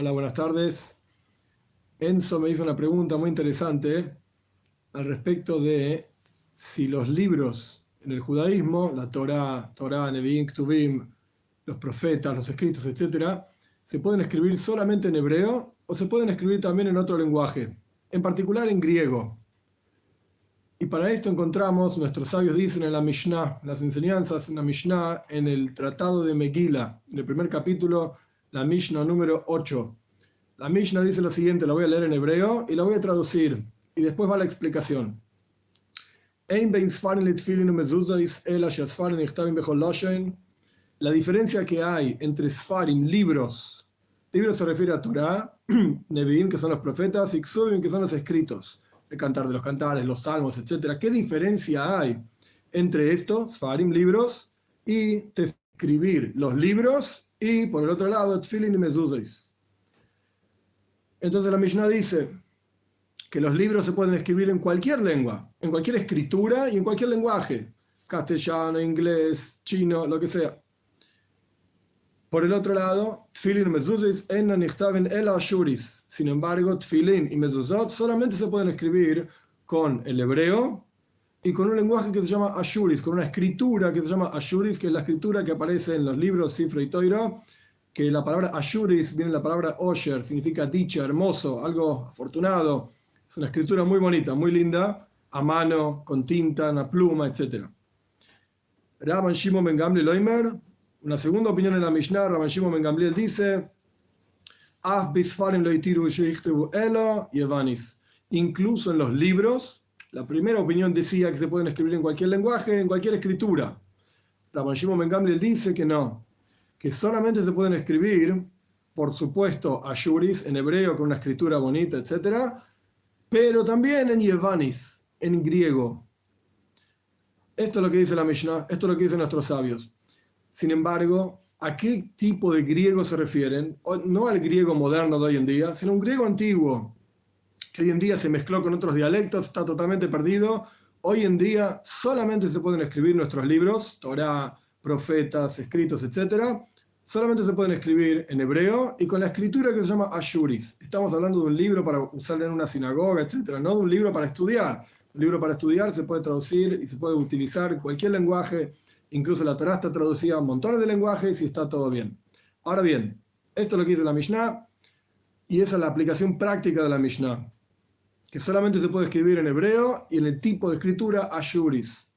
Hola, buenas tardes. Enzo me hizo una pregunta muy interesante al respecto de si los libros en el judaísmo, la Torah, Torah, Nevi'im, Ktubim, los profetas, los escritos, etc., se pueden escribir solamente en hebreo o se pueden escribir también en otro lenguaje, en particular en griego. Y para esto encontramos, nuestros sabios dicen en la Mishnah, las enseñanzas en la Mishnah, en el Tratado de Megillah, en el primer capítulo, la Mishnah número 8. La Mishnah dice lo siguiente, la voy a leer en hebreo y la voy a traducir, y después va la explicación. La diferencia que hay entre Sfarim, libros, libros se refiere a Torah, Nevi'im, que son los profetas, y Ksubim, que son los escritos, el cantar de los cantares, los salmos, etc. ¿Qué diferencia hay entre esto, Sfarim, libros, y escribir los libros y por el otro lado, Tfilin y Mezuzos. Entonces la Mishnah dice que los libros se pueden escribir en cualquier lengua, en cualquier escritura y en cualquier lenguaje, castellano, inglés, chino, lo que sea. Por el otro lado, Tfilin y Mezuzos en el Ashuris. Sin embargo, Tfilin y Mezuzot solamente se pueden escribir con el hebreo y con un lenguaje que se llama Ashuris, con una escritura que se llama Ashuris, que es la escritura que aparece en los libros Sifra y Toira, que la palabra Ashuris viene de la palabra Osher, significa dicha, hermoso, algo afortunado. Es una escritura muy bonita, muy linda, a mano, con tinta, una pluma, etc. Rabban Shimon Ben Gamliel Loimer, una segunda opinión en la Mishnah, Rabban Shimon Ben Gamliel dice, Incluso en los libros, la primera opinión decía que se pueden escribir en cualquier lenguaje, en cualquier escritura. Rabban Shimon Ben dice que no, que solamente se pueden escribir, por supuesto, ayuris en hebreo con una escritura bonita, etc., pero también en yevanis, en griego. Esto es lo que dice la Mishnah, esto es lo que dicen nuestros sabios. Sin embargo, ¿a qué tipo de griego se refieren? No al griego moderno de hoy en día, sino un griego antiguo, que hoy en día se mezcló con otros dialectos, está totalmente perdido. Hoy en día solamente se pueden escribir nuestros libros, Torah, profetas, escritos, etc. Solamente se pueden escribir en hebreo y con la escritura que se llama Ashuris. Estamos hablando de un libro para usar en una sinagoga, etc. No de un libro para estudiar. Un libro para estudiar se puede traducir y se puede utilizar cualquier lenguaje. Incluso la Torah está traducida a montones de lenguajes y está todo bien. Ahora bien, esto es lo que dice la Mishnah y esa es la aplicación práctica de la Mishnah que solamente se puede escribir en hebreo y en el tipo de escritura ashuris.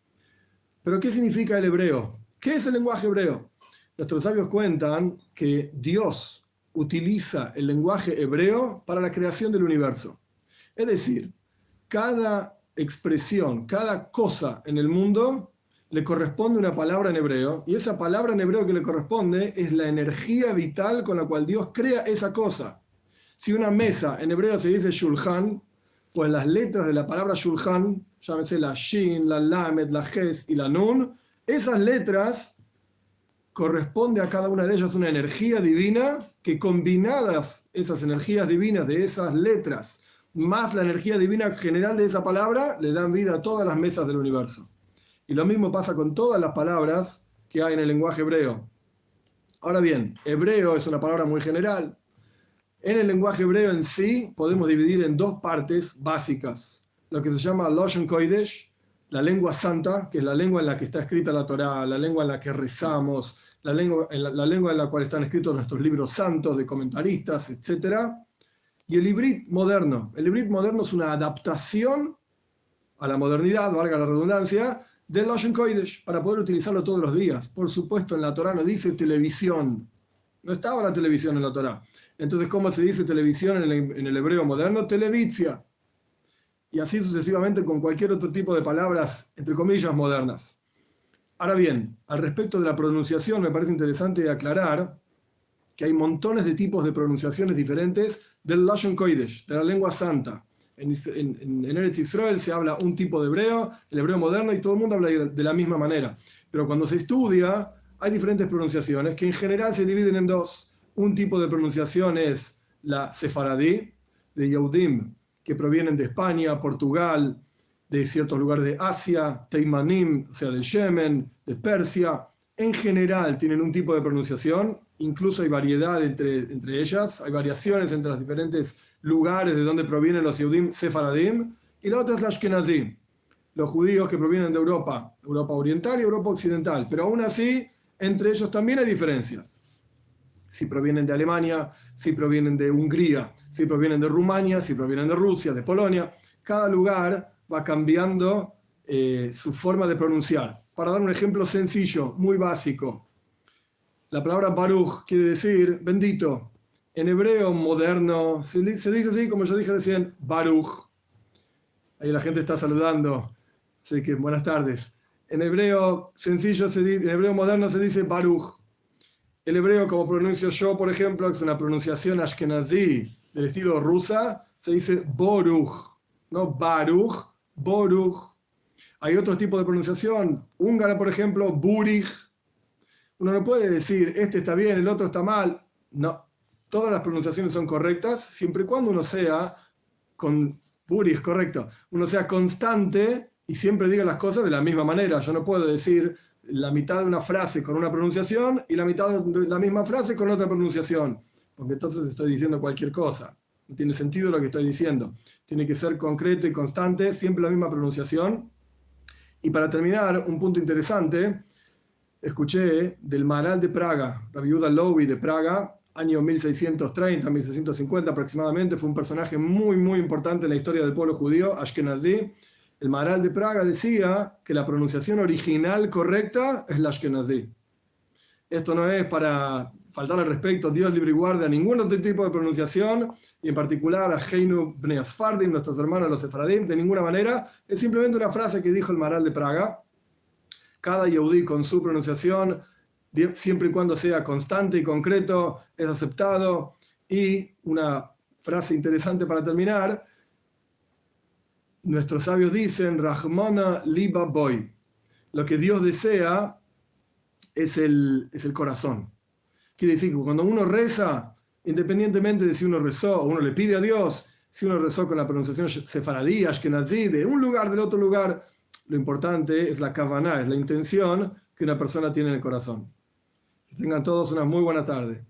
Pero ¿qué significa el hebreo? ¿Qué es el lenguaje hebreo? Nuestros sabios cuentan que Dios utiliza el lenguaje hebreo para la creación del universo. Es decir, cada expresión, cada cosa en el mundo le corresponde una palabra en hebreo y esa palabra en hebreo que le corresponde es la energía vital con la cual Dios crea esa cosa. Si una mesa en hebreo se dice shulchan, pues las letras de la palabra Shulchan, llámese la Shin, la Lamed, la Ges y la Nun, esas letras corresponde a cada una de ellas una energía divina que combinadas esas energías divinas de esas letras más la energía divina general de esa palabra le dan vida a todas las mesas del universo. Y lo mismo pasa con todas las palabras que hay en el lenguaje hebreo. Ahora bien, hebreo es una palabra muy general. En el lenguaje hebreo en sí podemos dividir en dos partes básicas, lo que se llama Loshen Kodesh, la lengua santa, que es la lengua en la que está escrita la Torá, la lengua en la que rezamos, la lengua, la, lengua en la cual están escritos nuestros libros santos de comentaristas, etc. Y el hibrid moderno. El hibrid moderno es una adaptación a la modernidad, valga la redundancia, del Loshen Kodesh, para poder utilizarlo todos los días. Por supuesto, en la Torá no dice televisión. No estaba la televisión en la Torá. Entonces, ¿cómo se dice televisión en el, hebreo moderno? Televizia. Y así sucesivamente con cualquier otro tipo de palabras, entre comillas, modernas. Ahora bien, al respecto de la pronunciación, me parece interesante aclarar que hay montones de tipos de pronunciaciones diferentes del Lashon Kodesh, de la lengua santa. En, en, en, Eretz Israel se habla un tipo de hebreo, el hebreo moderno, y todo el mundo habla de la misma manera. Pero cuando se estudia, hay diferentes pronunciaciones que en general se dividen en dos. Un tipo de pronunciación es la sefaradí, de Yehudim, que provienen de España, Portugal, de ciertos lugares de Asia, Teimanim, o sea, de Yemen, de Persia. En general tienen un tipo de pronunciación incluso hay variedad entre, entre ellas, hay variaciones entre los diferentes lugares de donde provienen los Yehudim Sefaradim, y la otra es la Ashkenazim, los judíos que provienen de Europa, Europa Oriental y Europa Occidental, pero aún así, entre ellos también hay diferencias. Si provienen de Alemania, si provienen de Hungría, si provienen de Rumania, si provienen de Rusia, de Polonia, cada lugar va cambiando eh, su forma de pronunciar. Para dar un ejemplo sencillo, muy básico, la palabra Baruch quiere decir bendito. En hebreo moderno se, dice así, como yo dije recién, Baruch. Ahí la gente está saludando. Así que buenas tardes. En hebreo sencillo, se dice, en hebreo moderno se dice Baruch. El hebreo, como pronuncio yo, por ejemplo, es una pronunciación ashkenazí del estilo rusa, se dice Boruch, no Baruch, Boruch. Hay otro tipo de pronunciación, húngara, por ejemplo, Burich. Uno no puede decir, este está bien, el otro está mal. No, todas las pronunciaciones son correctas, siempre y cuando uno sea con Burich, correcto, uno sea constante y siempre diga las cosas de la misma manera. Yo no puedo decir la mitad de una frase con una pronunciación y la mitad de la misma frase con otra pronunciación, porque entonces estoy diciendo cualquier cosa. No tiene sentido lo que estoy diciendo. Tiene que ser concreto y constante, siempre la misma pronunciación. Y para terminar, un punto interesante escuché del Maral de Praga, la viuda Lowy de Praga, año 1630, 1650 aproximadamente, fue un personaje muy, muy importante en la historia del pueblo judío, Ashkenazi. El Maral de Praga decía que la pronunciación original correcta es la Ashkenazi. Esto no es para faltar al respecto, Dios libre y guarde a ningún otro tipo de pronunciación, y en particular a Heinu Bneasfardim, nuestros hermanos los Sefaradim, de ninguna manera. Es simplemente una frase que dijo el Maral de Praga cada Yehudi con su pronunciación, siempre y cuando sea constante y concreto, es aceptado. Y una frase interesante para terminar, nuestros sabios dicen, Rahmana Liba Boy, lo que Dios desea es el, es el corazón. Quiere decir que cuando uno reza, independientemente de si uno rezó o uno le pide a Dios, si uno rezó con la pronunciación sefaradí, ashkenazí, de un lugar, del otro lugar, lo importante es la kavaná, es la intención que una persona tiene en el corazón. Que tengan todos una muy buena tarde.